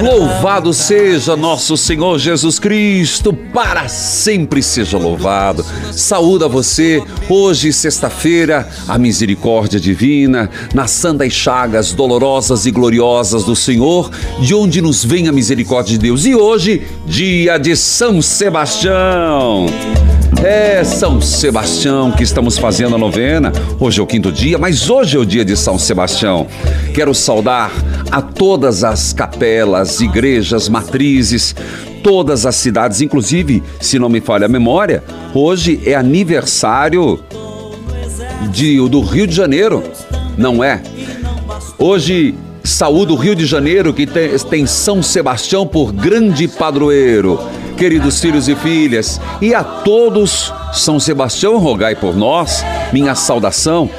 Louvado seja nosso Senhor Jesus Cristo, para sempre seja louvado. Saúde a você, hoje, sexta-feira, a misericórdia divina, na santas chagas dolorosas e gloriosas do Senhor, de onde nos vem a misericórdia de Deus. E hoje, dia de São Sebastião. É São Sebastião que estamos fazendo a novena. Hoje é o quinto dia, mas hoje é o dia de São Sebastião. Quero saudar a todas as capelas, igrejas, matrizes, todas as cidades, inclusive, se não me falha a memória, hoje é aniversário de, do Rio de Janeiro, não é? Hoje saúdo o Rio de Janeiro que tem, tem São Sebastião por grande padroeiro. Queridos filhos e filhas, e a todos, São Sebastião, rogai por nós, minha saudação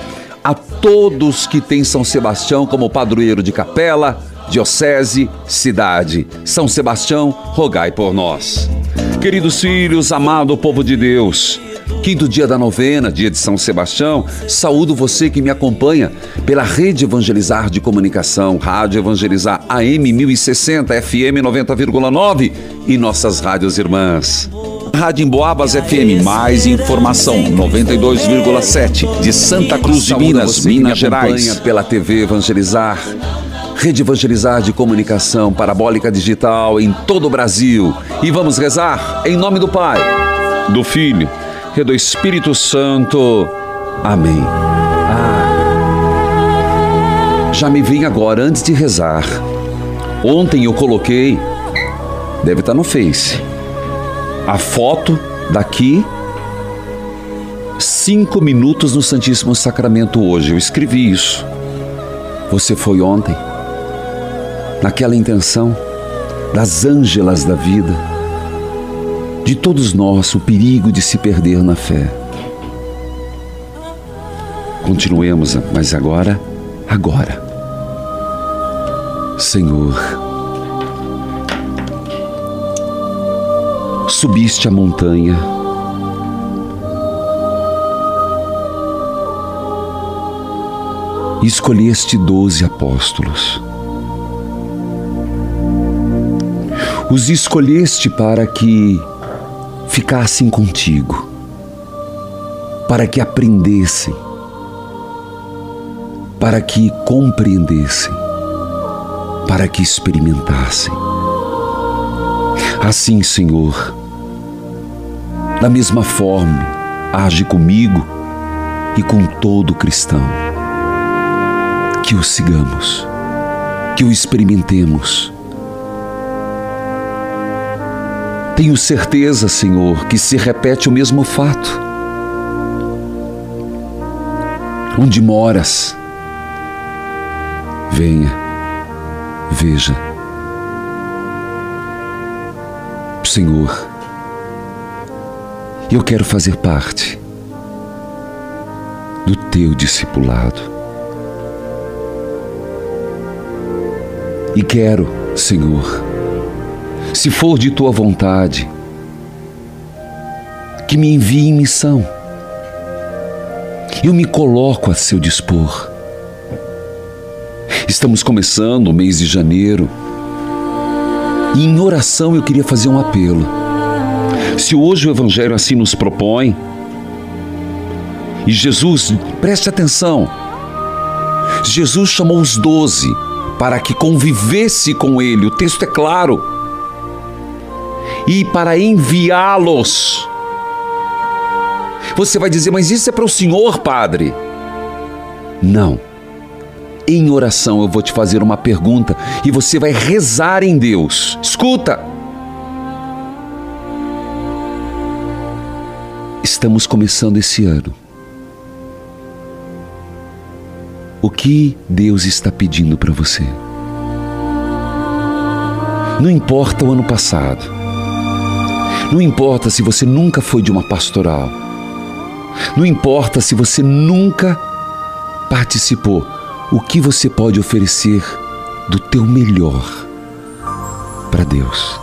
a todos que têm São Sebastião como padroeiro de capela, diocese, cidade. São Sebastião, rogai por nós. Queridos filhos, amado povo de Deus, quinto dia da novena, dia de São Sebastião, saúdo você que me acompanha pela Rede Evangelizar de Comunicação, Rádio Evangelizar AM 1060, FM 90,9 e nossas rádios irmãs. Rádio Emboabas FM, mais informação, 92,7 de Santa Cruz de Minas, Minas Gerais. Pela TV Evangelizar, Rede Evangelizar de Comunicação Parabólica Digital em todo o Brasil. E vamos rezar em nome do Pai, do Filho e do Espírito Santo. Amém. Ah, já me vim agora antes de rezar. Ontem eu coloquei, deve estar no Face, a foto daqui, cinco minutos no Santíssimo Sacramento hoje. Eu escrevi isso. Você foi ontem, naquela intenção das ângelas da vida, de todos nós, o perigo de se perder na fé. Continuemos, mas agora, agora. Senhor, subiste a montanha, e escolheste doze apóstolos. Os escolheste para que ficassem contigo, para que aprendessem, para que compreendessem, para que experimentassem. Assim, Senhor, da mesma forma, age comigo e com todo cristão. Que o sigamos, que o experimentemos. Tenho certeza, Senhor, que se repete o mesmo fato. Onde moras? Venha, veja. Senhor, eu quero fazer parte do teu discipulado. E quero, Senhor, se for de tua vontade, que me envie em missão Eu me coloco a seu dispor. Estamos começando o mês de janeiro. E em oração eu queria fazer um apelo. Se hoje o Evangelho assim nos propõe, e Jesus, preste atenção, Jesus chamou os doze para que convivesse com ele, o texto é claro, e para enviá-los. Você vai dizer, mas isso é para o Senhor, Padre? Não. Em oração eu vou te fazer uma pergunta e você vai rezar em Deus. Escuta! Estamos começando esse ano. O que Deus está pedindo para você? Não importa o ano passado. Não importa se você nunca foi de uma pastoral. Não importa se você nunca participou. O que você pode oferecer do teu melhor para Deus?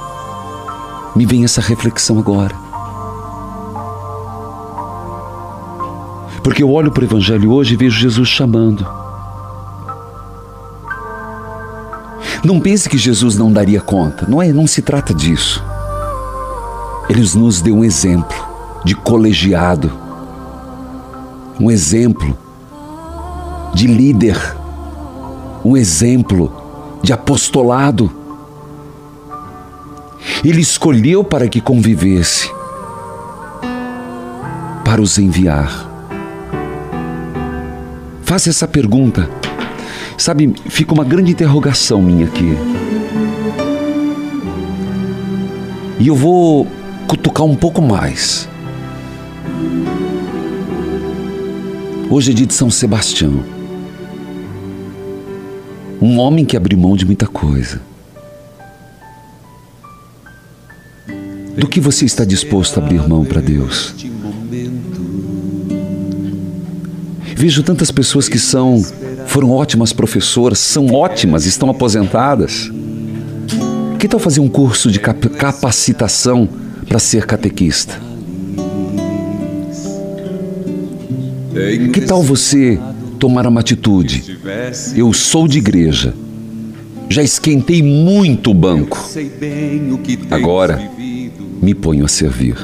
Me vem essa reflexão agora. Porque eu olho para o Evangelho hoje e vejo Jesus chamando. Não pense que Jesus não daria conta. Não é, não se trata disso. Ele nos deu um exemplo de colegiado, um exemplo de líder, um exemplo de apostolado. Ele escolheu para que convivesse, para os enviar. Faça essa pergunta Sabe, fica uma grande interrogação minha aqui. E eu vou cutucar um pouco mais. Hoje é dia de São Sebastião. Um homem que abriu mão de muita coisa. Do que você está disposto a abrir mão para Deus? Vejo tantas pessoas que são foram ótimas professoras, são ótimas, estão aposentadas. Que tal fazer um curso de capacitação para ser catequista? Que tal você tomar uma atitude? Eu sou de igreja. Já esquentei muito o banco. Agora me ponho a servir.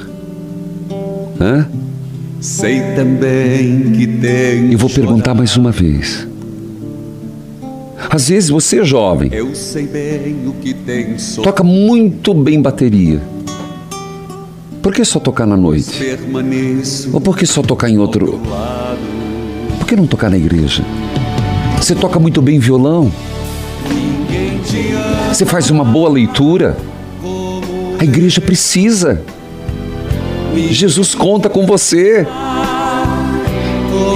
Hã? Sei também que tem. E vou perguntar mais uma vez. Às vezes você é jovem, toca muito bem bateria. Por que só tocar na noite? Ou por que só tocar em outro? Por que não tocar na igreja? Você toca muito bem violão? Você faz uma boa leitura? A igreja precisa. Jesus conta com você.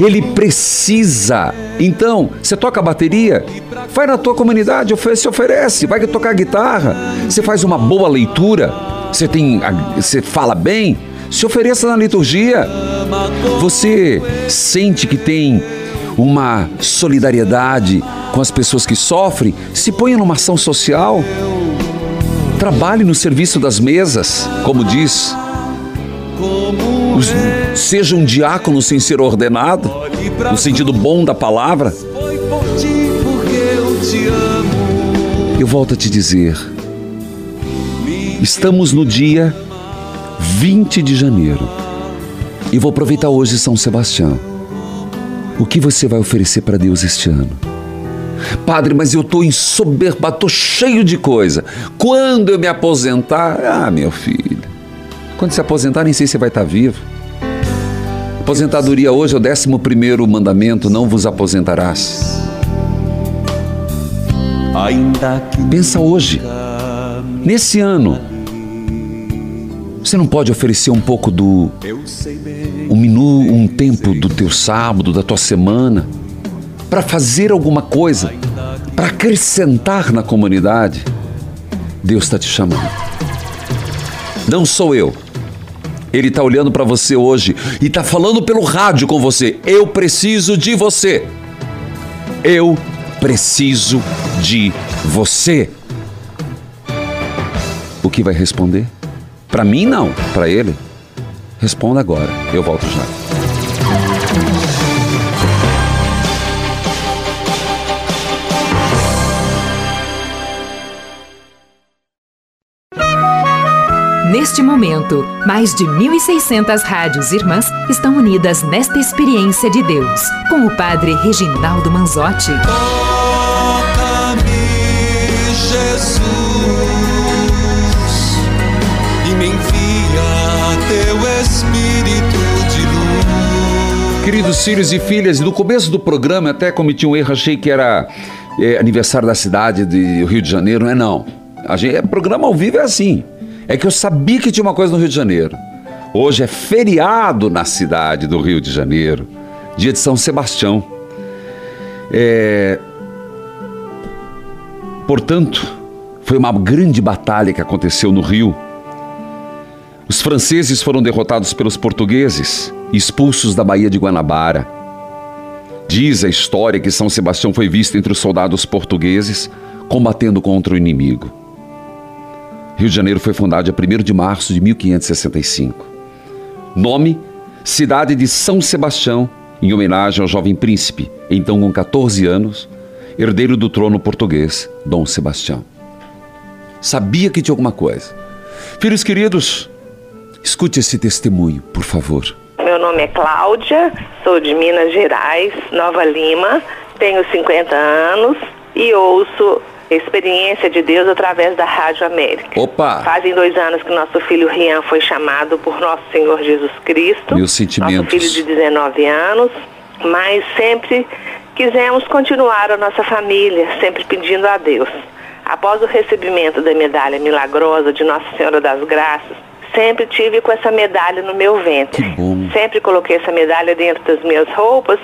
Ele precisa. Então, você toca bateria? Vai na tua comunidade, se oferece, vai tocar guitarra. Você faz uma boa leitura, você tem, você fala bem, se ofereça na liturgia. Você sente que tem uma solidariedade com as pessoas que sofrem, se ponha numa ação social. Trabalhe no serviço das mesas, como diz. seja um diácono sem ser ordenado, no sentido bom da palavra. Eu volto a te dizer: estamos no dia 20 de janeiro e vou aproveitar hoje São Sebastião. O que você vai oferecer para Deus este ano? Padre, mas eu estou ensoberba, estou cheio de coisa. Quando eu me aposentar, ah, meu filho, quando se aposentar, nem sei se vai estar vivo. Aposentadoria hoje é o décimo primeiro mandamento: não vos aposentarás. Pensa hoje, nesse ano. Você não pode oferecer um pouco do um minu, um tempo do teu sábado, da tua semana, para fazer alguma coisa, para acrescentar na comunidade? Deus está te chamando. Não sou eu. Ele está olhando para você hoje e está falando pelo rádio com você. Eu preciso de você. Eu preciso de você. O que vai responder? Para mim, não. Para ele, responda agora. Eu volto já. Neste momento, mais de 1.600 rádios irmãs estão unidas nesta experiência de Deus, com o Padre Reginaldo Manzotti. Queridos filhos e filhas, no começo do programa até cometi um erro, achei que era é, aniversário da cidade de Rio de Janeiro, não é não. A gente, é, programa ao vivo é assim. É que eu sabia que tinha uma coisa no Rio de Janeiro. Hoje é feriado na cidade do Rio de Janeiro, dia de São Sebastião. É, Portanto, foi uma grande batalha que aconteceu no Rio. Os franceses foram derrotados pelos portugueses expulsos da Baía de Guanabara. Diz a história que São Sebastião foi visto entre os soldados portugueses combatendo contra o inimigo. Rio de Janeiro foi fundado dia 1 de março de 1565. Nome: Cidade de São Sebastião, em homenagem ao jovem príncipe, então com 14 anos, herdeiro do trono português, Dom Sebastião. Sabia que tinha alguma coisa. Filhos queridos, escute esse testemunho, por favor. Meu nome é Cláudia, sou de Minas Gerais, Nova Lima, tenho 50 anos e ouço Experiência de Deus através da Rádio América. Opa! Fazem dois anos que nosso filho Rian foi chamado por nosso Senhor Jesus Cristo. Meus sentimentos. Nosso filho de 19 anos, mas sempre quisemos continuar a nossa família, sempre pedindo a Deus. Após o recebimento da medalha milagrosa de Nossa Senhora das Graças, sempre tive com essa medalha no meu ventre. Que bom. Sempre coloquei essa medalha dentro das minhas roupas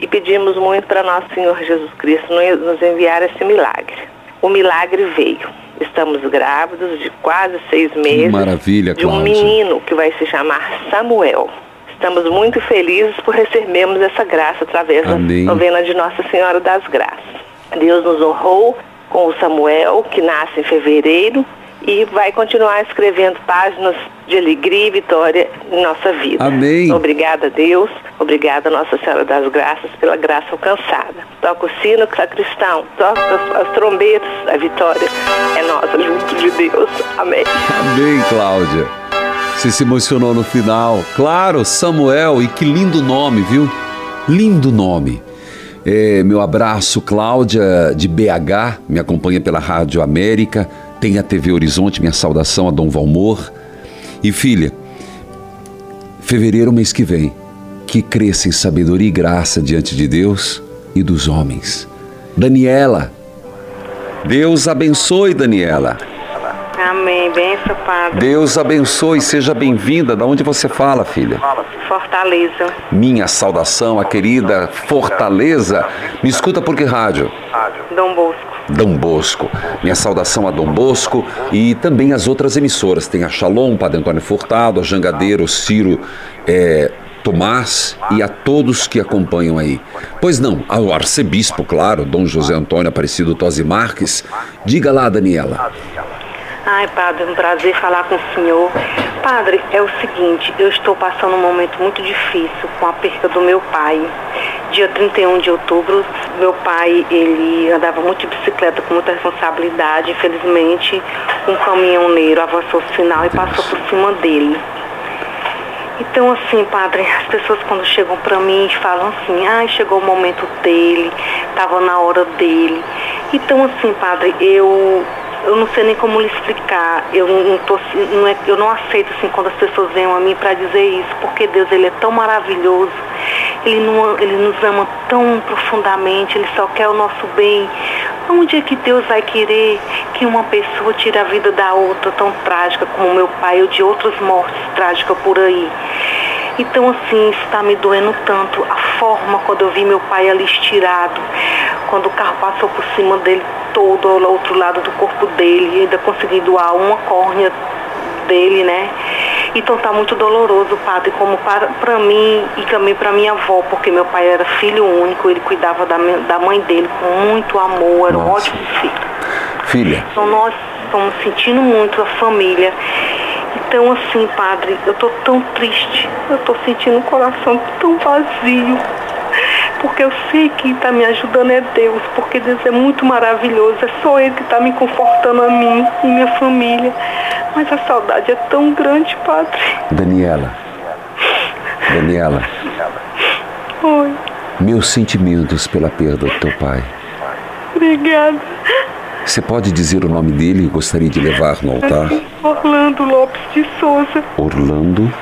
e pedimos muito para nosso Senhor Jesus Cristo nos enviar esse milagre. O milagre veio. Estamos grávidos de quase seis meses maravilha, de um Cláudia. menino que vai se chamar Samuel. Estamos muito felizes por recebermos essa graça através Amém. da novena de Nossa Senhora das Graças. Deus nos honrou com o Samuel, que nasce em fevereiro, e vai continuar escrevendo páginas de alegria e vitória em nossa vida. Amém. Obrigada a Deus, obrigada a Nossa Senhora das Graças pela graça alcançada. Toca o sino, sacristão, toca as, as trombetas, a vitória é nossa, junto de Deus. Amém. Amém, Cláudia. Você se emocionou no final. Claro, Samuel, e que lindo nome, viu? Lindo nome. É, meu abraço, Cláudia, de BH, me acompanha pela Rádio América, tem a TV Horizonte, minha saudação a Dom Valmor. E filha, fevereiro, mês que vem, que cresça em sabedoria e graça diante de Deus e dos homens. Daniela, Deus abençoe, Daniela. Amém. Benção, Padre. Deus abençoe, seja bem-vinda. Da onde você fala, filha? Fortaleza. Minha saudação, a querida Fortaleza. Me escuta por que rádio? Dom Bosco. Dom Bosco. Minha saudação a Dom Bosco e também as outras emissoras. Tem a Shalom, Padre Antônio Furtado, a Jangadeiro, Ciro é, Tomás e a todos que acompanham aí. Pois não, ao arcebispo, claro, Dom José Antônio Aparecido Tosi Marques. Diga lá, Daniela. Ai, padre, um prazer falar com o senhor. Padre, é o seguinte, eu estou passando um momento muito difícil com a perca do meu pai. Dia 31 de outubro, meu pai, ele andava muito de bicicleta com muita responsabilidade. Infelizmente, um caminhoneiro avançou o sinal e passou por cima dele. Então, assim, padre, as pessoas quando chegam pra mim falam assim, ah, chegou o momento dele, tava na hora dele. Então, assim, padre, eu eu não sei nem como lhe explicar. Eu não, tô, não é, eu não aceito assim quando as pessoas vêm a mim para dizer isso, porque Deus ele é tão maravilhoso. Ele, não, ele nos ama tão profundamente, ele só quer o nosso bem. Onde é que Deus vai querer que uma pessoa tire a vida da outra tão trágica como meu pai ou de outras mortes trágicas por aí? Então, assim, está me doendo tanto a forma quando eu vi meu pai ali estirado, quando o carro passou por cima dele todo, ao outro lado do corpo dele, ainda consegui doar uma córnea dele, né? Então tá muito doloroso, padre, como para, para mim e também para minha avó, porque meu pai era filho único, ele cuidava da, da mãe dele com muito amor, era um Nossa. ótimo filho. Filha, Então nós estamos sentindo muito a família. Então assim, padre, eu tô tão triste, eu tô sentindo o coração tão vazio. Porque eu sei que quem está me ajudando é Deus, porque Deus é muito maravilhoso, é só Ele que está me confortando a mim e minha família. Mas a saudade é tão grande, padre. Daniela. Daniela, Oi, meus sentimentos pela perda do teu pai. obrigada. Você pode dizer o nome dele? Gostaria de levar no altar. Orlando Lopes de Souza. Orlando.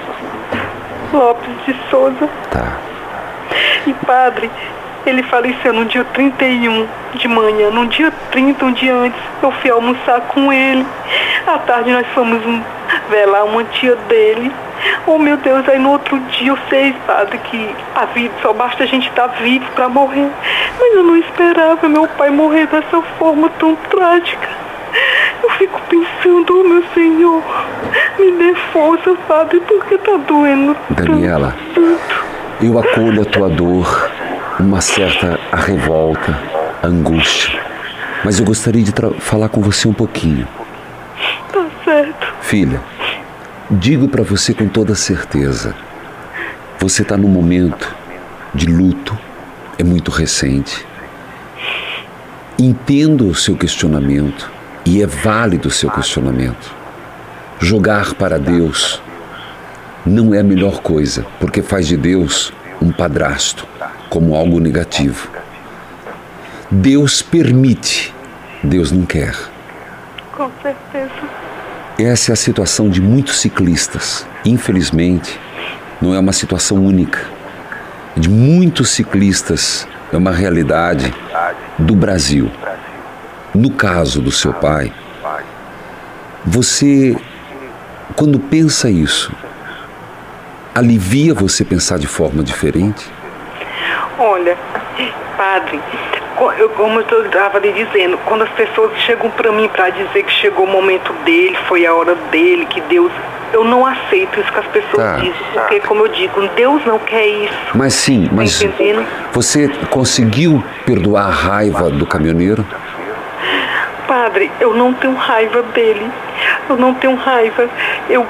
Lopes de Souza. Tá. E padre, ele faleceu no dia 31 de manhã. No dia 30, um dia antes, eu fui almoçar com ele. À tarde nós fomos velar uma tia dele. Oh meu Deus, aí no outro dia eu sei, padre, que a vida só basta a gente estar vivo para morrer. Mas eu não esperava meu pai morrer dessa forma tão trágica. Eu fico pensando, oh meu Senhor, me dê força, padre, porque tá doendo. Daniela. tanto. Eu acolho a tua dor, uma certa revolta, angústia. Mas eu gostaria de falar com você um pouquinho. Tá certo. Filha, digo para você com toda certeza: você está num momento de luto, é muito recente. Entendo o seu questionamento e é válido o seu questionamento. Jogar para Deus não é a melhor coisa, porque faz de Deus um padrasto, como algo negativo. Deus permite, Deus não quer. Com certeza. Essa é a situação de muitos ciclistas. Infelizmente, não é uma situação única. De muitos ciclistas, é uma realidade do Brasil. No caso do seu pai, você, quando pensa isso, alivia você pensar de forma diferente? Olha, padre, como eu estava lhe dizendo, quando as pessoas chegam para mim para dizer que chegou o momento dele, foi a hora dele, que Deus. Eu não aceito isso que as pessoas Tá. dizem, porque, como eu digo, Deus não quer isso. Mas sim, mas entendendo? você conseguiu perdoar a raiva do caminhoneiro? Padre, eu não tenho raiva dele. Eu não tenho raiva. Eu,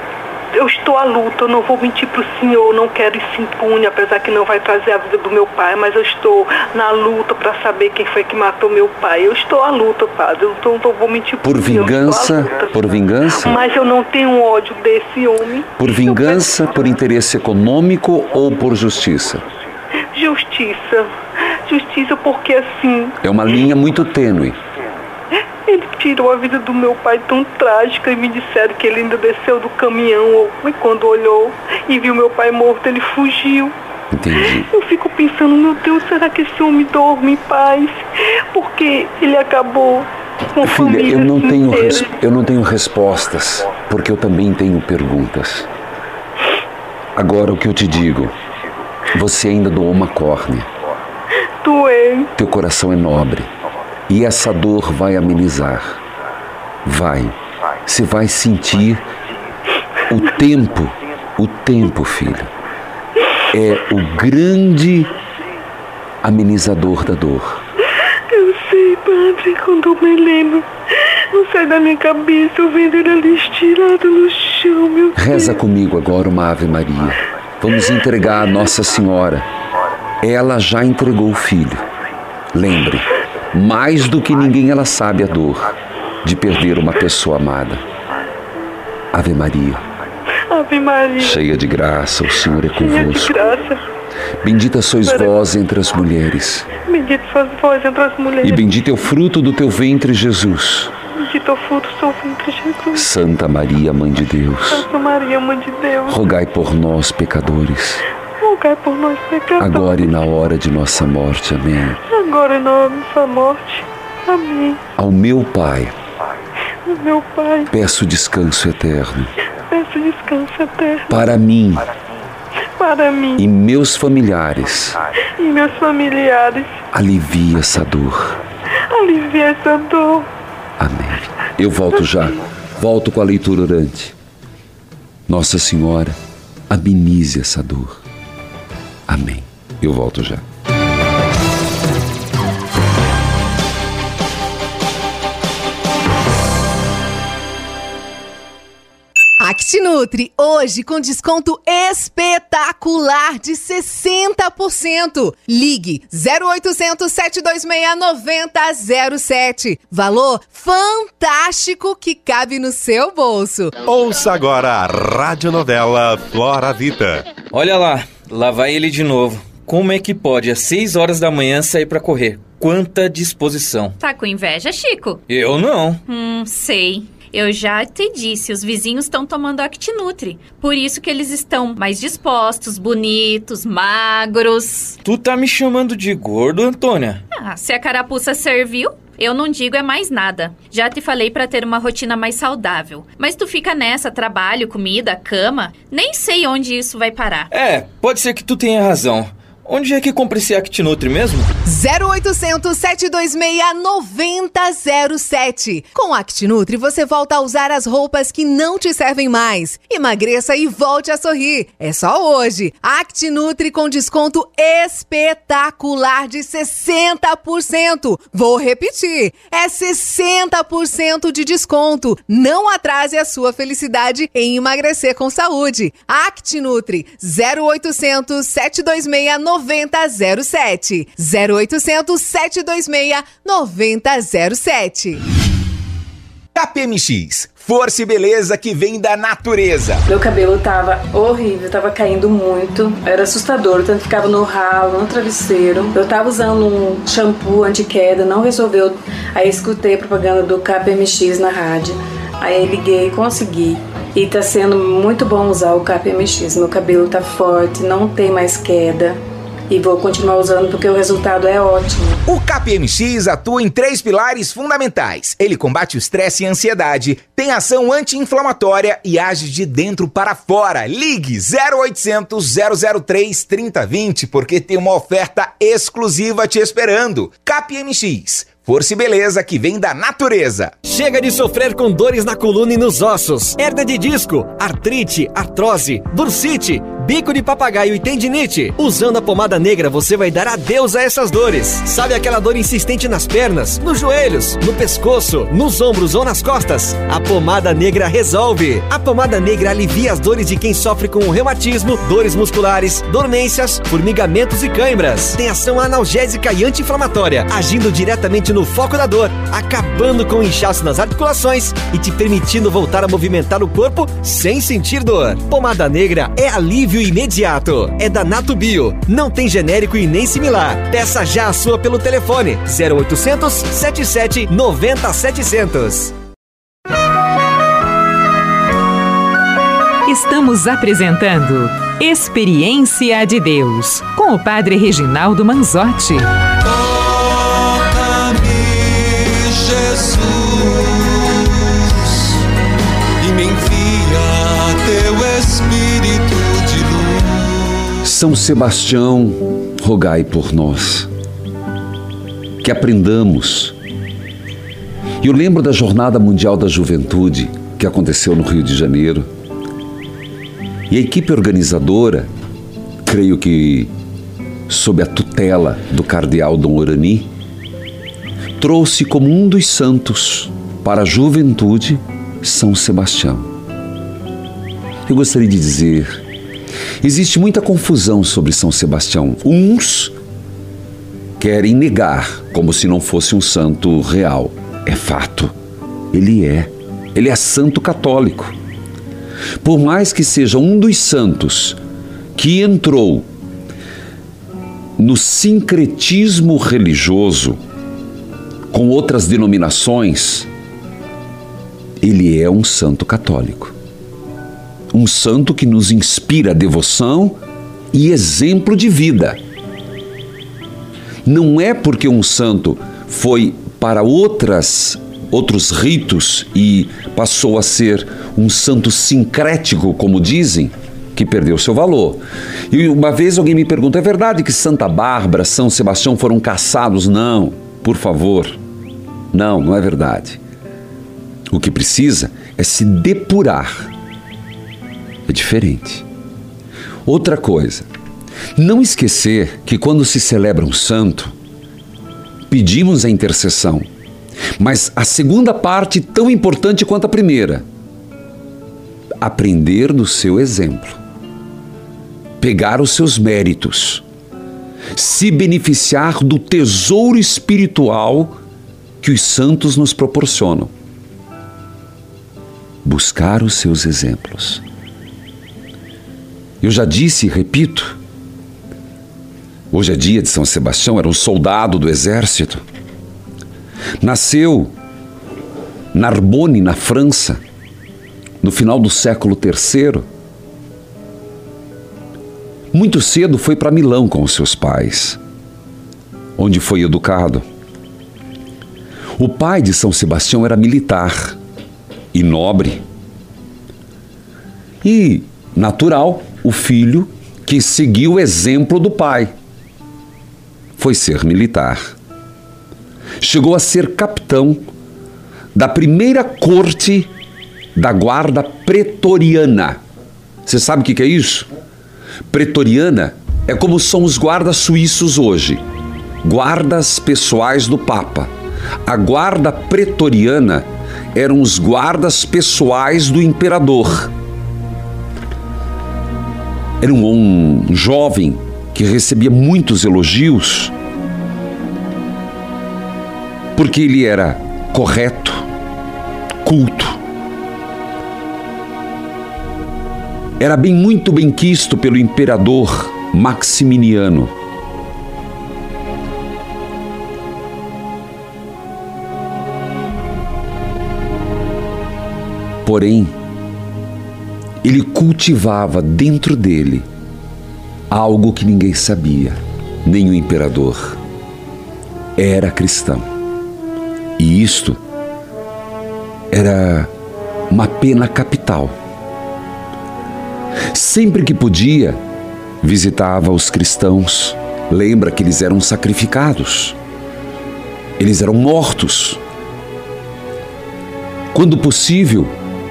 eu estou à luta, eu não vou mentir para o senhor, não quero isso impune, apesar que não vai trazer a vida do meu pai, mas eu estou na luta para saber quem foi que matou meu pai. Eu estou à luta, padre. Eu não, não vou mentir pro Por senhor, à vingança? luta. Por vingança? Mas eu não tenho ódio desse homem. Por vingança, por interesse econômico ou por justiça? Justiça. Justiça porque assim, É uma linha muito tênue. Ele tirou a vida do meu pai tão trágica e me disseram que ele ainda desceu do caminhão e quando olhou e viu meu pai morto, ele fugiu. Entendi. Eu fico pensando, meu Deus, será que esse homem dorme em paz? Porque ele acabou com Filha, eu não, tenho res- eu não tenho respostas, porque eu também tenho perguntas. Agora o que eu te digo, você ainda doou uma córnea, Doei. teu coração é nobre, e essa dor vai amenizar. Vai. Você vai sentir o tempo, o tempo, filha, é o grande amenizador da dor. Eu sei, padre, quando eu me lembro. Não sai da minha cabeça, eu vendo ele ali estirado no chão, meu Reza Deus. comigo agora uma Ave Maria. Vamos entregar a Nossa Senhora. Ela já entregou o filho. Lembre, mais do que ninguém ela sabe a dor de perder uma pessoa amada. Ave Maria, Ave Maria. cheia de graça, o Senhor é Cheia de convosco. graça. Bendita sois vós entre as mulheres, Bendito sois vós entre as mulheres. e bendito é o fruto do teu ventre, Jesus. Bendito é o fruto do seu ventre, Jesus. Santa Maria, Mãe de Deus, Santa Maria, Mãe de Deus. rogai por nós, pecadores, Rogai por nós, pecadores. agora e na hora de nossa morte. Amém. Agora e na nossa morte. Amém. Ao meu Pai, Meu Pai, peço descanso eterno peço descanso eterno para mim para mim e meus familiares. e meus familiares. Alivia essa dor. Alivia essa dor. Amém. Eu volto já. Volto com a leitura orante. Nossa Senhora, amenize essa dor. Amém. Eu volto já. ActiNutri, hoje com desconto espetacular de 60%. Ligue 0800 726 9007. Valor fantástico que cabe no seu bolso. Ouça agora a radionovela Flora Vita. Olha lá, lá vai ele de novo. Como é que pode às 6 horas da manhã sair para correr? Quanta disposição. Tá com inveja, Chico? Eu não. Hum, sei. Eu já te disse, os vizinhos estão tomando Actinutri. Por isso que eles estão mais dispostos, bonitos, magros. Tu tá me chamando de gordo, Antônia? Ah, se a carapuça serviu, eu não digo é mais nada. Já te falei para ter uma rotina mais saudável. Mas tu fica nessa, trabalho, comida, cama, nem sei onde isso vai parar. É, pode ser que tu tenha razão. Onde é que compra esse ActiNutri mesmo? 0800 726 9007. Com ActiNutri você volta a usar as roupas que não te servem mais. Emagreça e volte a sorrir. É só hoje. ActiNutri com desconto espetacular de 60%. Vou repetir. É 60% de desconto. Não atrase a sua felicidade em emagrecer com saúde. ActiNutri 0800 726 9007. 9007. 0800 726 9007. KPMX, força e beleza que vem da natureza. Meu cabelo tava horrível, tava caindo muito, era assustador, tanto ficava no ralo, no travesseiro. Eu tava usando um shampoo anti-queda, não resolveu. Aí escutei a propaganda do KPMX na rádio. Aí liguei, consegui. E tá sendo muito bom usar o KPMX. Meu cabelo tá forte, não tem mais queda e vou continuar usando porque o resultado é ótimo. O KPMX atua em três pilares fundamentais. Ele combate o estresse e a ansiedade, tem ação anti-inflamatória e age de dentro para fora. Ligue 0800 003 3020 porque tem uma oferta exclusiva te esperando. KPMX Força e beleza que vem da natureza. Chega de sofrer com dores na coluna e nos ossos, hernia de disco, artrite, artrose, bursite, bico de papagaio e tendinite. Usando a pomada negra você vai dar adeus a essas dores. Sabe aquela dor insistente nas pernas, nos joelhos, no pescoço, nos ombros ou nas costas? A pomada negra resolve. A pomada negra alivia as dores de quem sofre com reumatismo, dores musculares, dormências, formigamentos e cãibras. Tem ação analgésica e anti-inflamatória, agindo diretamente no foco da dor, acabando com o inchaço nas articulações e te permitindo voltar a movimentar o corpo sem sentir dor. Pomada negra é alívio imediato. É da Nato Bio. Não tem genérico e nem similar. Peça já a sua pelo telefone 0800 77 90 700. Estamos apresentando Experiência de Deus com o Padre Reginaldo Manzotti. E me envia teu Espírito de luz. São Sebastião, rogai por nós. Que aprendamos. Eu lembro da Jornada Mundial da Juventude que aconteceu no Rio de Janeiro. E a equipe organizadora, creio que sob a tutela do cardeal Dom Orani, trouxe como um dos santos para a juventude São Sebastião. Eu gostaria de dizer, existe muita confusão sobre São Sebastião. Uns querem negar como se não fosse um santo real. É fato. Ele é. Ele é santo católico. Por mais que seja um dos santos que entrou no sincretismo religioso com outras denominações, ele é um santo católico. Um santo que nos inspira devoção e exemplo de vida. Não é porque um santo foi para outras outros ritos e passou a ser um santo sincrético, como dizem, que perdeu seu valor. E uma vez alguém me perguntou: é verdade que Santa Bárbara, São Sebastião foram caçados? Não, por favor. Não, não é verdade. O que precisa é se depurar. É diferente. Outra coisa, não esquecer que quando se celebra um santo, pedimos a intercessão. Mas a segunda parte, tão importante quanto a primeira, aprender do seu exemplo, pegar os seus méritos, se beneficiar do tesouro espiritual que os santos nos proporcionam, buscar os seus exemplos. Eu já disse e repito, hoje é dia de São Sebastião, era um soldado do exército. Nasceu Narbonne, na França, no final do século III. Muito cedo foi para Milão com os seus pais, onde foi educado. O pai de São Sebastião era militar e nobre. E, natural, o filho que seguiu o exemplo do pai. Foi ser militar. Chegou a ser capitão da primeira corte da guarda pretoriana. Você sabe o que é isso? Pretoriana é como são os guardas suíços hoje guardas pessoais do Papa. A guarda pretoriana eram os guardas pessoais do imperador era um, um jovem que recebia muitos elogios porque ele era correto, culto. Era bem muito bem quisto pelo imperador Maximiniano. Porém, ele cultivava dentro dele algo que ninguém sabia, nem o imperador. Era cristão. E isto era uma pena capital. Sempre que podia, visitava os cristãos. Lembra que eles eram sacrificados. Eles eram mortos. Quando possível,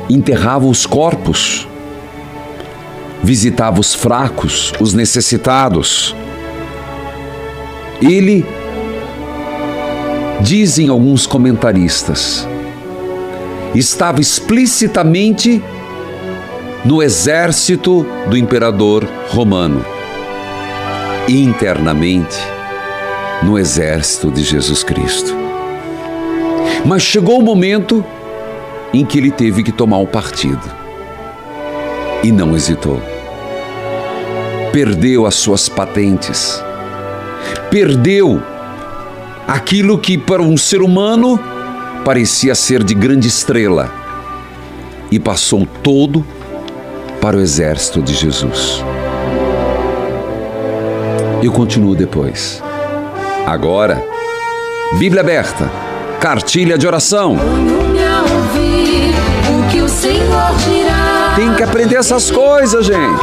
enterrava os corpos visitava os fracos, os necessitados. Ele, dizem alguns comentaristas, estava explicitamente no exército do imperador romano, internamente no exército de Jesus Cristo. Mas chegou o momento em que ele teve que tomar um partido e não hesitou. Perdeu as suas patentes, perdeu aquilo que para um ser humano parecia ser de grande estrela e passou todo para o exército de Jesus. Eu continuo depois. Agora, Bíblia aberta, cartilha de oração. Tem que aprender essas coisas, gente.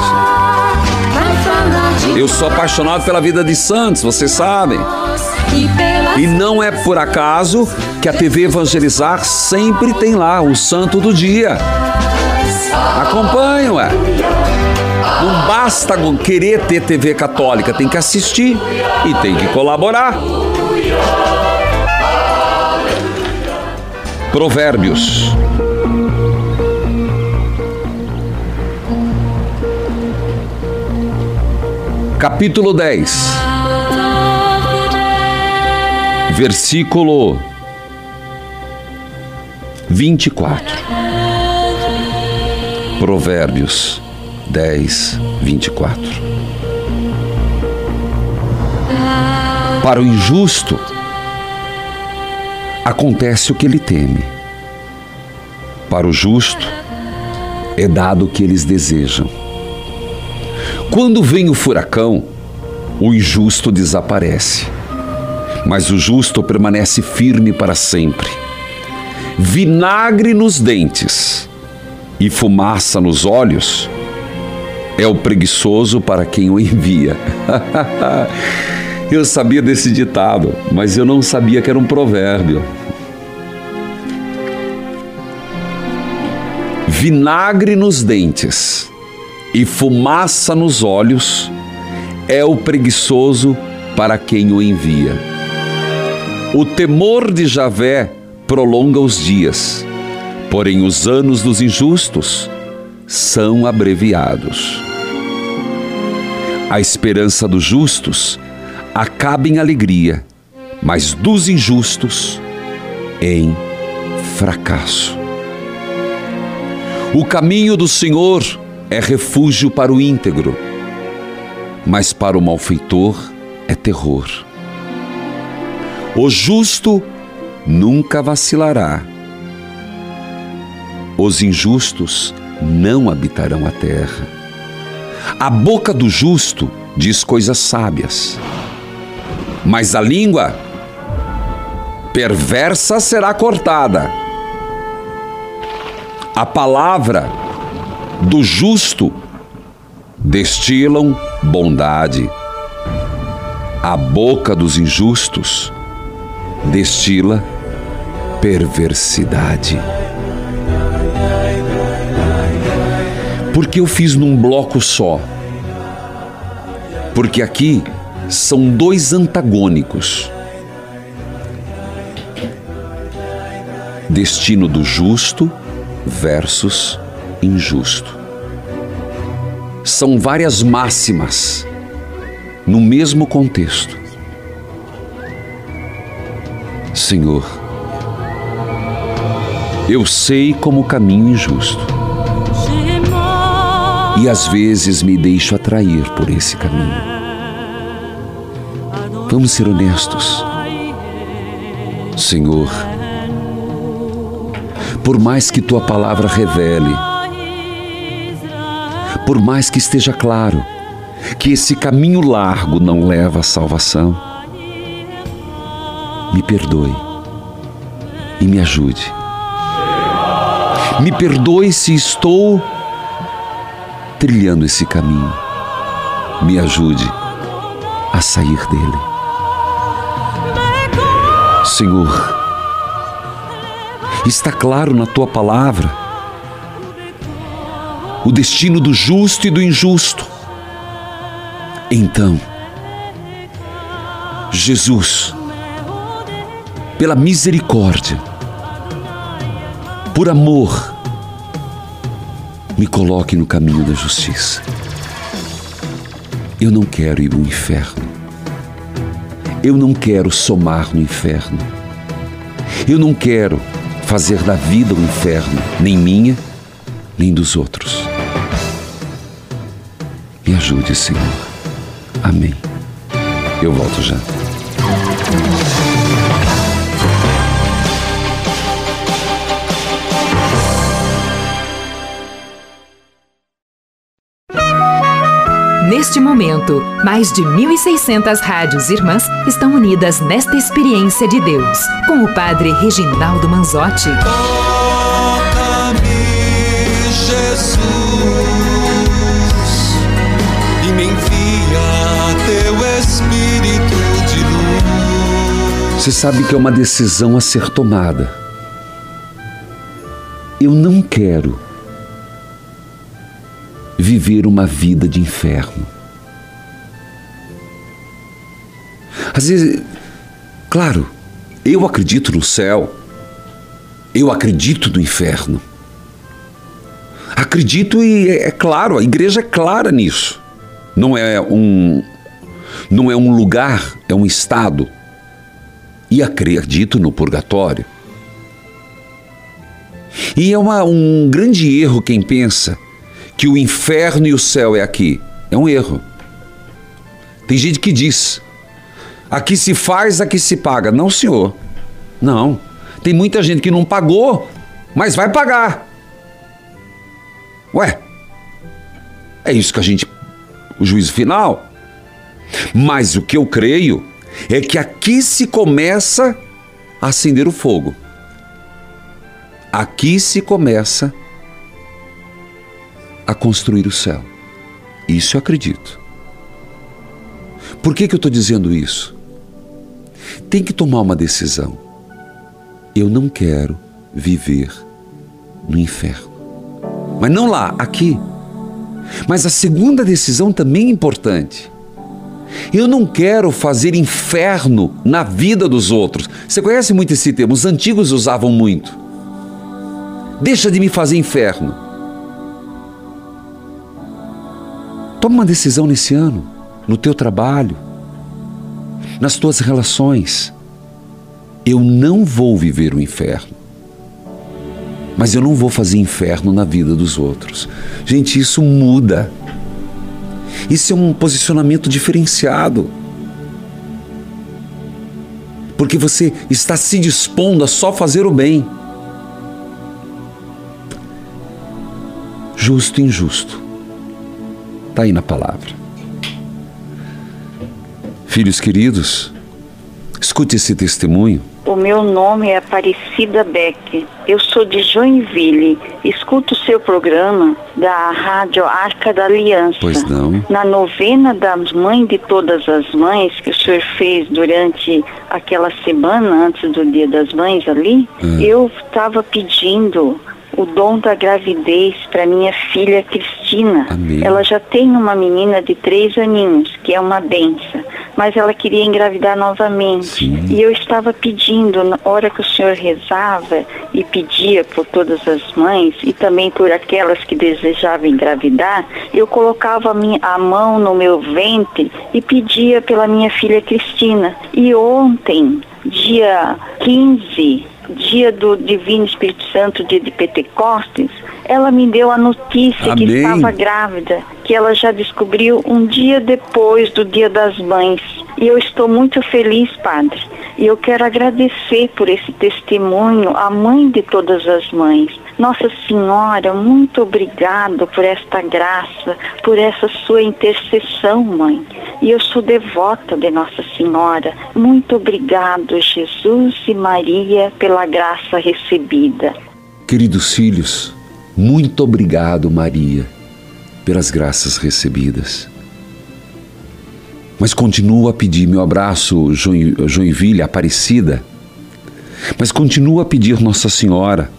Eu sou apaixonado pela vida de Santos, vocês sabem. E não é por acaso que a TV Evangelizar sempre tem lá o santo do dia. Acompanhe, ué. Não basta querer ter TV católica, tem que assistir e tem que colaborar. Provérbios capítulo 10, versículo 24. Provérbios 10, 24. Para o injusto, acontece o que ele teme. Para o justo, é dado o que eles desejam. Quando vem o furacão, o injusto desaparece, mas o justo permanece firme para sempre. Vinagre nos dentes e fumaça nos olhos é o preguiçoso para quem o envia. eu sabia desse ditado, mas eu não sabia que era um provérbio. Vinagre nos dentes e fumaça nos olhos é o preguiçoso para quem o envia. O temor de Javé prolonga os dias, porém os anos dos injustos são abreviados. A esperança dos justos acaba em alegria, mas dos injustos em fracasso. O caminho do Senhor é refúgio para o íntegro, mas para o malfeitor é terror. O justo nunca vacilará. Os injustos não habitarão a terra. A boca do justo diz coisas sábias, mas a língua perversa será cortada. A palavra do justo destilam bondade. A boca dos injustos destila perversidade. Porque eu fiz num bloco só? Porque aqui são dois antagônicos. Destino do justo versus injusto. São várias máximas no mesmo contexto. Senhor, eu sei como caminho injusto e às vezes me deixo atrair por esse caminho. Vamos ser honestos. Senhor, por mais que tua palavra revele, por mais que esteja claro que esse caminho largo não leva à salvação, me perdoe e me ajude. Me perdoe se estou trilhando esse caminho. Me ajude a sair dele. Senhor, está claro na tua palavra destino do justo e do injusto. Então, Jesus, pela misericórdia, por amor, me coloque no caminho da justiça. Eu não quero ir ao inferno. Eu não quero somar no inferno. Eu não quero fazer da vida um inferno, nem minha, nem dos outros. Me ajude, Senhor. Amém. Eu volto já. Neste momento, mais de 1.600 rádios irmãs estão unidas nesta experiência de Deus, com o Padre Reginaldo Manzotti. Você sabe que é uma decisão a ser tomada. Eu não quero viver uma vida de inferno. Às vezes, claro, eu acredito no céu, eu acredito no inferno. Acredito e é, é claro, a igreja é clara nisso. Não é um não é um lugar, é um estado. E acredito no purgatório. E é uma, um grande erro quem pensa que o inferno e o céu é aqui. É um erro. Tem gente que diz: aqui se faz, aqui se paga. Não, senhor. Não. Tem muita gente que não pagou, mas vai pagar. Ué, é isso que a gente. O juízo final. Mas o que eu creio é que aqui se começa a acender o fogo. Aqui se começa a construir o céu. Isso eu acredito. Por que, que eu estou dizendo isso? Tem que tomar uma decisão. Eu não quero viver no inferno. Mas não lá, aqui. Mas a segunda decisão também é importante. Eu não quero fazer inferno na vida dos outros. Você conhece muito esse termo? Os antigos usavam muito. Deixa de me fazer inferno. Toma uma decisão nesse ano, no teu trabalho, nas tuas relações. Eu não vou viver o inferno. Mas eu não vou fazer inferno na vida dos outros. Gente, isso muda. Isso é um posicionamento diferenciado. Porque você está se dispondo a só fazer o bem. Justo e injusto. Está aí na palavra. Filhos queridos, escute esse testemunho. O meu nome é Aparecida Beck. Eu sou de Joinville. Escuto o seu programa da Rádio Arca da Aliança. Pois não. Na novena das Mães de Todas as Mães, que o senhor fez durante aquela semana antes do Dia das Mães ali, Hum. eu estava pedindo o dom da gravidez para minha filha Cristina. Amém. Ela já tem uma menina de três aninhos, que é uma benção, mas ela queria engravidar novamente. E eu estava pedindo, na hora que o senhor rezava e pedia por todas as mães e também por aquelas que desejavam engravidar, eu colocava a, minha, a mão no meu ventre e pedia pela minha filha Cristina. E ontem, dia 15, dia do Divino Espírito Santo, dia de Pentecostes, ela me deu a notícia que Amém. estava grávida, que ela já descobriu um dia depois do Dia das Mães. E eu estou muito feliz, Padre. E eu quero agradecer por esse testemunho à mãe de todas as mães. Nossa Senhora, muito obrigado por esta graça, por essa sua intercessão, mãe. E eu sou devota de Nossa Senhora. Muito obrigado, Jesus e Maria, pela graça recebida. Queridos filhos, muito obrigado, Maria, pelas graças recebidas. Mas continuo a pedir meu abraço, Join- Joinville, Aparecida. Mas continuo a pedir Nossa Senhora.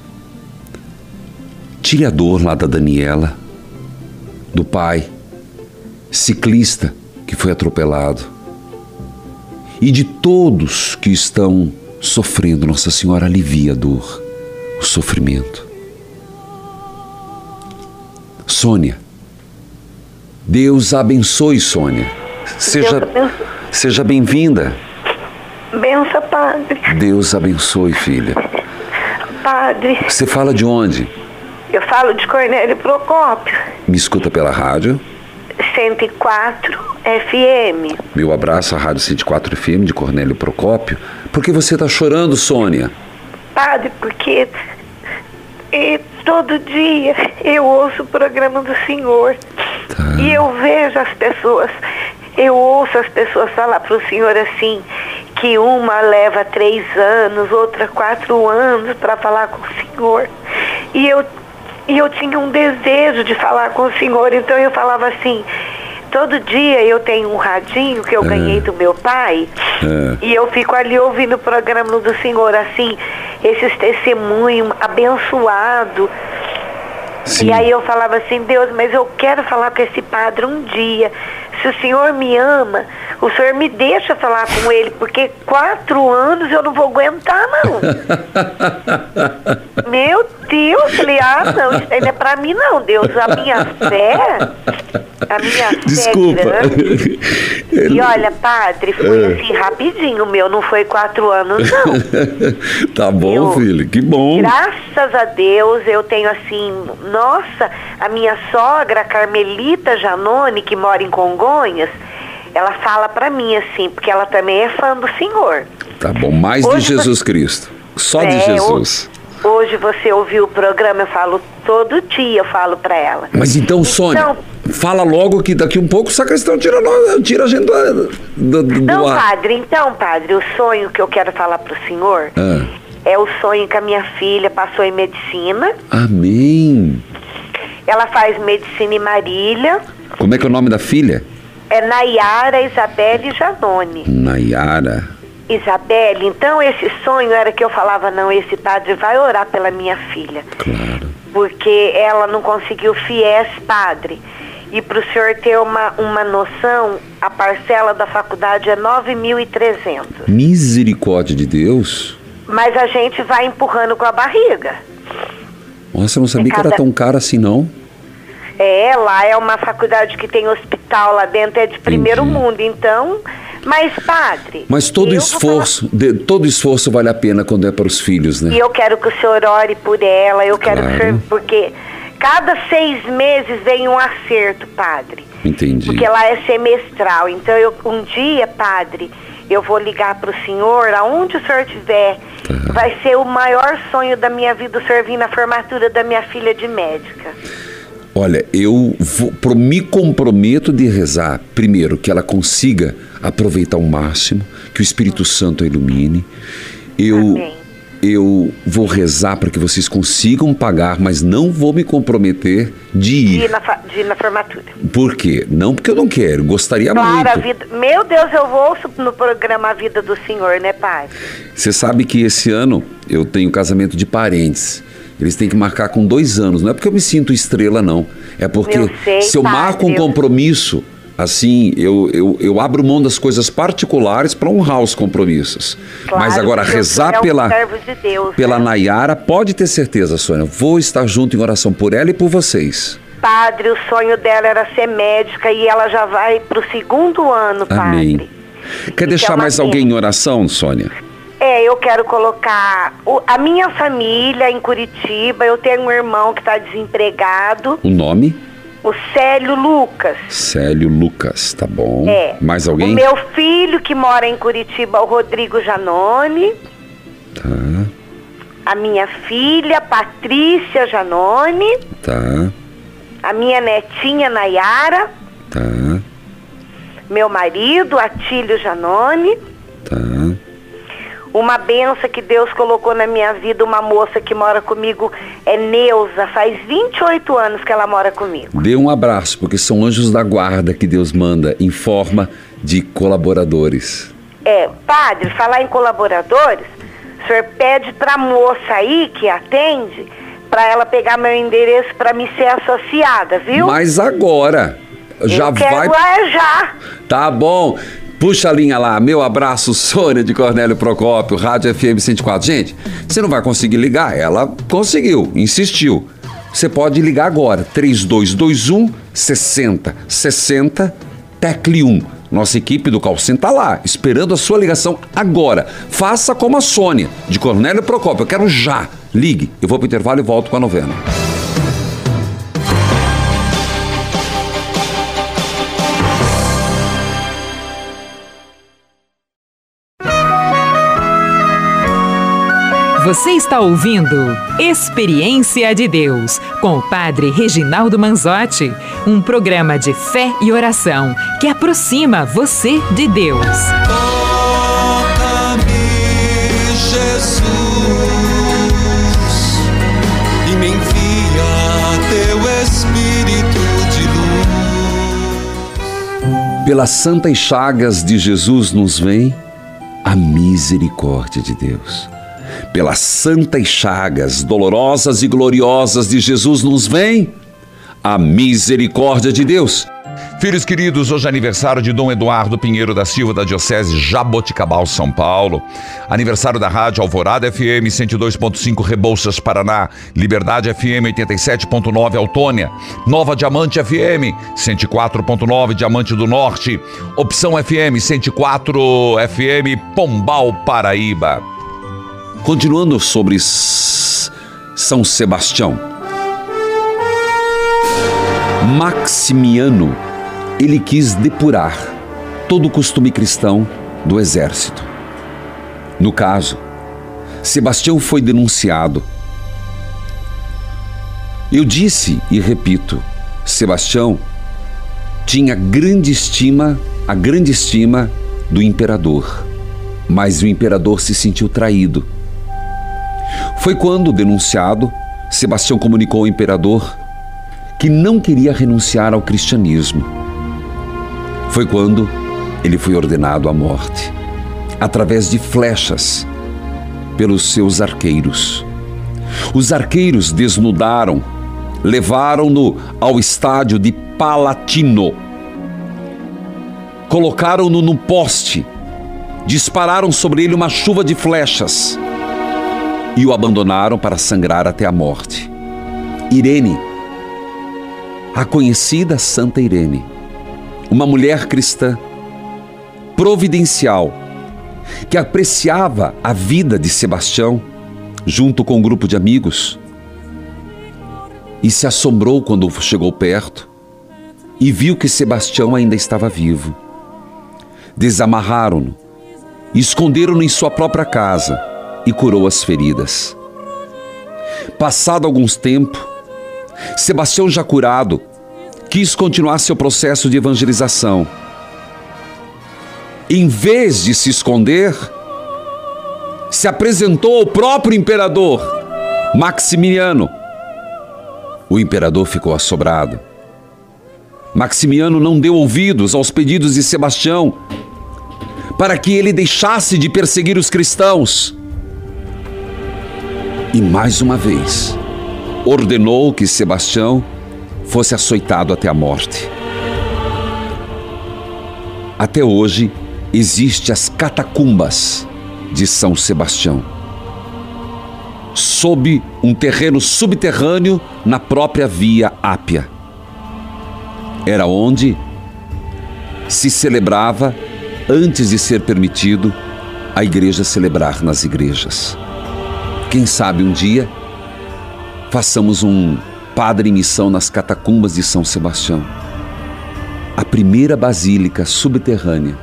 Tire a dor lá da Daniela, do pai, ciclista que foi atropelado. E de todos que estão sofrendo, Nossa Senhora alivia a dor, o sofrimento. Sônia, Deus abençoe Sônia. Seja, Deus seja bem-vinda. Bença, padre. Deus abençoe, filha. Padre, Você fala de onde? eu falo de Cornélio Procópio, Me escuta pela rádio. 104 FM. Meu abraço à Rádio 104 FM de Cornélio Procópio. Por que você está chorando, Sônia? Padre, porque e todo dia eu ouço o programa do Senhor e eu vejo as pessoas, eu ouço as pessoas falar para o Senhor assim, que uma leva três anos, outra quatro anos para falar com o Senhor. E eu, e eu tinha um desejo de falar com o Senhor, então eu falava assim, todo dia eu tenho um radinho que eu ganhei do meu pai. É. E eu fico ali ouvindo o programa do Senhor, assim, esses testemunhos abençoados. Sim. E aí eu falava assim, Deus, mas eu quero falar com esse padre um dia. Se o Senhor me ama, o Senhor me deixa falar com ele, porque quatro anos eu não vou aguentar, não. Meu Deus, falei, ah, não, isso não é pra mim não, Deus. A minha fé, a minha Desculpa. fé é grande. E olha, padre, foi É. assim, rapidinho, meu não foi quatro anos, não. tá bom, Eu- filho, que bom. Graças a Deus eu tenho assim, nossa, a minha sogra, a Carmelita Janone, que mora em Ela fala pra mim assim, porque ela também é fã do Senhor. Tá bom, mais de Hoje Jesus Cristo. Só de É, Jesus. Hoje você ouviu o programa, eu falo todo dia, eu falo pra ela. Mas então, Sônia, fala logo que daqui um pouco o sacristão tira, tira a gente do, do, do Não, ar. padre, então, padre, o sonho que eu quero falar pro senhor Ah, é o sonho que a minha filha passou em medicina. amém. Ela faz medicina em Marília. Como é que é o nome da filha? É Nayara Isabelle Janone. Nayara. Isabelle, então esse sonho era que eu falava, não, esse padre vai orar pela minha filha. Claro. Porque ela não conseguiu fiéis, padre. E para o senhor ter uma, uma noção, a parcela da faculdade é 9.300. Misericórdia de Deus. Mas a gente vai empurrando com a barriga. Nossa, eu não sabia É que era cada- tão caro assim, não. É, lá é uma faculdade que tem hospital lá dentro, é de primeiro mundo, então. Mas, padre. Mas todo esforço, de- todo esforço vale a pena quando é para os filhos, né? E eu quero que o senhor ore por ela, eu quero que o Claro. senhor. Porque cada seis meses vem um acerto, padre. Entendi. Porque lá é semestral. Então, eu, um dia, padre, eu vou ligar para o senhor, aonde o senhor estiver. Tá. Vai ser o maior sonho da minha vida, o senhor vir na formatura da minha filha de médica. Olha, eu vou, pro- me comprometo de rezar, primeiro, que ela consiga aproveitar o máximo, que o Espírito Santo a ilumine. Eu, eu vou rezar para que vocês consigam pagar, mas não vou me comprometer de De ir. ir na, de ir na formatura. Por quê? Não porque eu não quero, gostaria Claro, a muito. vida. Meu Deus, eu vou no programa A Vida do Senhor, né, pai? Você sabe que esse ano eu tenho casamento de parentes. Eles têm que marcar com dois anos. Não é porque eu me sinto estrela, não. É porque Eu sei, se eu marco um eu- compromisso, assim, eu, eu, eu abro mão das coisas particulares para honrar os compromissos. Claro, Mas agora, o rezar pela, de Deus, pela né? Nayara, pode ter certeza, Sônia. Vou estar junto em oração por ela e por vocês. Padre, o sonho dela era ser médica e ela já vai pro segundo ano, Amém. padre. Quer deixar é mais alguém em oração, Sônia? É, eu quero colocar o- a minha família em Curitiba. Eu tenho um irmão que está desempregado, O nome? o Célio Lucas. Célio Lucas, tá bom. É. Mais alguém? O meu filho que mora em Curitiba, o Rodrigo Janone. Tá, A minha filha, Patrícia Janone. tá, A minha netinha, Nayara. tá, Meu marido, Atílio Janone. tá. Uma benção que Deus colocou na minha vida, uma moça que mora comigo, é Neuza, faz 28 anos que ela mora comigo. Dê um abraço, porque são anjos da guarda que Deus manda em forma de colaboradores. É, padre, falar em colaboradores, o senhor pede pra moça aí que atende, pra ela pegar meu endereço pra me ser associada, viu? Mas agora, já Eu quero vai. é já. Tá bom. Puxa a linha lá. Meu abraço, Sônia de Cornélio Procópio, Rádio FM 104. Gente, você não vai conseguir ligar. Ela conseguiu, insistiu. Você pode ligar agora. 3221 6060 Tecle 1. Nossa equipe do Calcem tá lá, esperando a sua ligação agora. Faça como a Sônia, de Cornélio Procópio. Eu quero já. Ligue. Eu vou pro intervalo e volto com a novena. Você está ouvindo Experiência de Deus com o Padre Reginaldo Manzotti, um programa de fé e oração que aproxima você de Deus. Toca-me, Jesus, e me envia teu Espírito de luz. Pelas santas chagas de Jesus nos vem a misericórdia de Deus. Pelas santas chagas dolorosas e gloriosas de Jesus nos vem a misericórdia de Deus. Filhos queridos, hoje é aniversário de Dom Eduardo Pinheiro da Silva, da Diocese Jaboticabal, São Paulo. Aniversário da Rádio Alvorada FM 102.5 Rebouças, Paraná. Liberdade FM 87.9 Autônia. Nova Diamante FM 104.9 Diamante do Norte. Opção FM 104 FM Pombal, Paraíba. Continuando sobre São Sebastião. Maximiano, ele quis depurar todo o costume cristão do exército. No caso, Sebastião foi denunciado. Eu disse e repito, Sebastião tinha grande estima, a grande estima do imperador, mas o imperador se sentiu traído. Foi quando, denunciado, Sebastião comunicou ao imperador que não queria renunciar ao cristianismo. Foi quando ele foi ordenado à morte, através de flechas, pelos seus arqueiros. Os arqueiros desnudaram, levaram-no ao estádio de Palatino, colocaram-no no poste, dispararam sobre ele uma chuva de flechas e o abandonaram para sangrar até a morte. Irene, a conhecida Santa Irene, uma mulher cristã providencial que apreciava a vida de Sebastião junto com um grupo de amigos e se assombrou quando chegou perto e viu que Sebastião ainda estava vivo. Desamarraram-no, esconderam-no em sua própria casa e curou as feridas. Passado alguns tempo, Sebastião já curado, quis continuar seu processo de evangelização. Em vez de se esconder, se apresentou ao próprio imperador, Maximiano. O imperador ficou assobrado. Maximiano não deu ouvidos aos pedidos de Sebastião para que ele deixasse de perseguir os cristãos. E mais uma vez, ordenou que Sebastião fosse açoitado até a morte. Até hoje, existe as catacumbas de São Sebastião. Sob um terreno subterrâneo na própria Via Ápia. Era onde se celebrava, antes de ser permitido, a igreja celebrar nas igrejas. Quem sabe um dia façamos um padre em missão nas catacumbas de São Sebastião, a primeira basílica subterrânea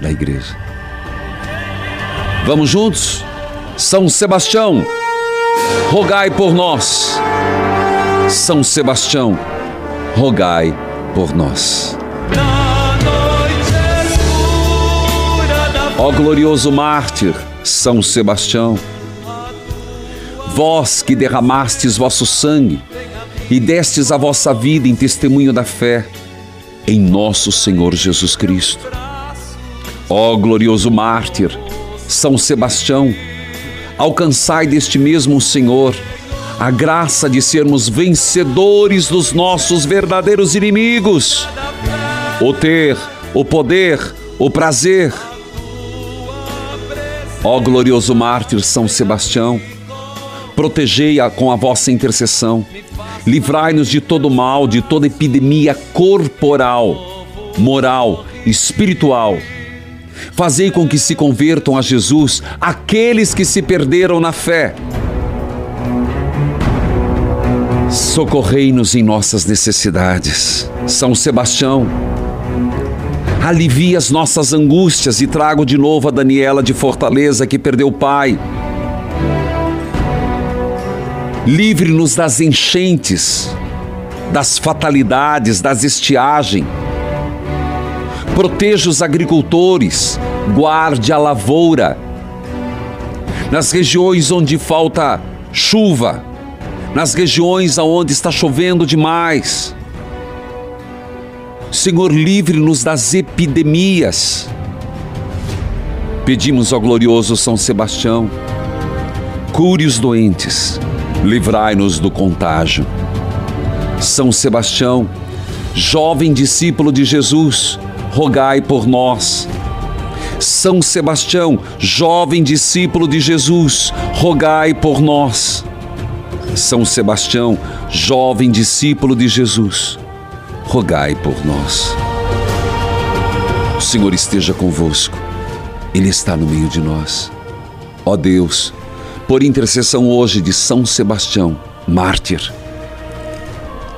da igreja. Vamos juntos? São Sebastião, rogai por nós. São Sebastião, rogai por nós. Ó glorioso mártir, São Sebastião, vós que derramastes vosso sangue e destes a vossa vida em testemunho da fé em nosso Senhor Jesus Cristo. Ó glorioso mártir, São Sebastião, alcançai deste mesmo Senhor a graça de sermos vencedores dos nossos verdadeiros inimigos. O ter, o poder, o prazer. Ó glorioso mártir São Sebastião, protegei-a com a vossa intercessão. Livrai-nos de todo mal, de toda epidemia corporal, moral, espiritual. Fazei com que se convertam a Jesus aqueles que se perderam na fé. Socorrei-nos em nossas necessidades. São Sebastião, alivia as nossas angústias e trago de novo a Daniela de Fortaleza que perdeu o pai. Livre-nos das enchentes, das fatalidades, das estiagens. Proteja os agricultores, guarde a lavoura. Nas regiões onde falta chuva, nas regiões onde está chovendo demais. Senhor, livre-nos das epidemias. Pedimos ao glorioso São Sebastião, cure os doentes, livrai-nos do contágio. São Sebastião, jovem discípulo de Jesus, rogai por nós. São Sebastião, jovem discípulo de Jesus, rogai por nós. São Sebastião, jovem discípulo de Jesus, rogai por nós. O Senhor esteja convosco, Ele está no meio de nós. Ó Deus, por intercessão hoje de São Sebastião, mártir,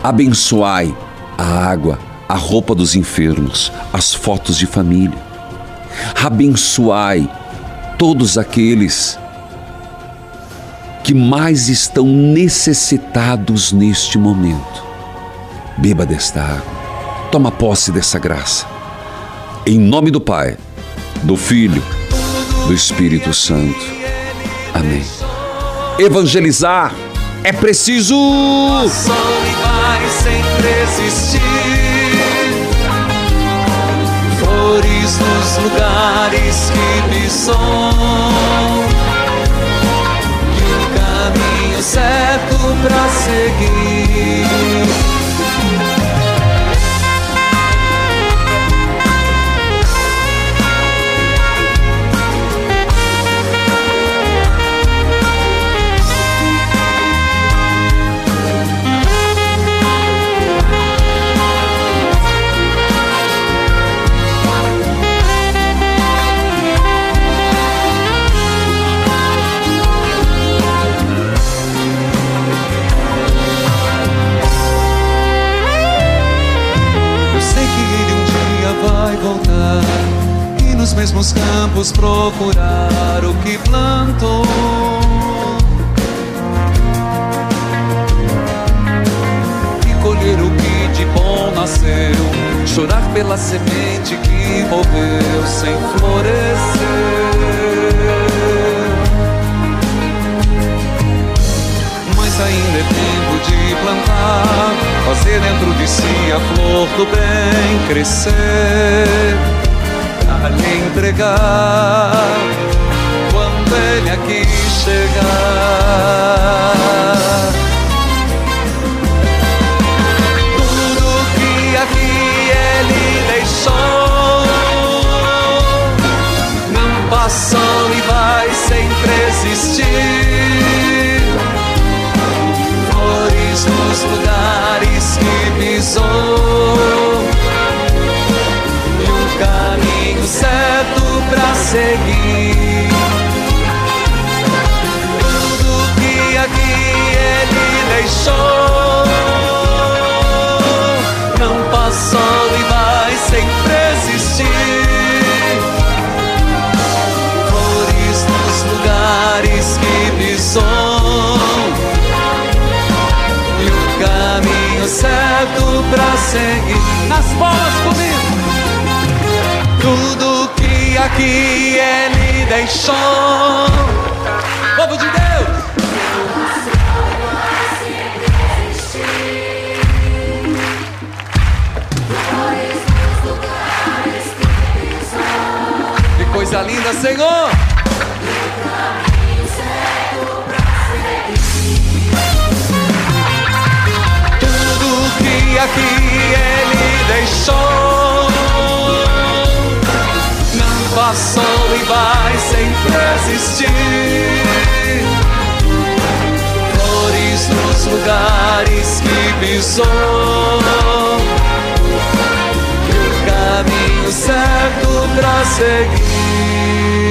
abençoai a água, a roupa dos enfermos, as fotos de família. Abençoai todos aqueles que mais estão necessitados neste momento. Beba desta água. Toma posse dessa graça. Em nome do Pai, do Filho, do Espírito Santo. Amém. Evangelizar é preciso. Flores nos lugares que me são. E o caminho certo pra seguir. Mesmos campos procurar o que plantou. E colher o que de bom nasceu, chorar pela semente que morreu sem florescer. Mas ainda é tempo de plantar, fazer dentro de si a flor do bem crescer, pra lhe entregar quando ele aqui chegar. Tudo que aqui ele deixou que ele deixou. Povo de Deus. Que coisa linda, Senhor! lugares que pisou. O caminho certo pra seguir.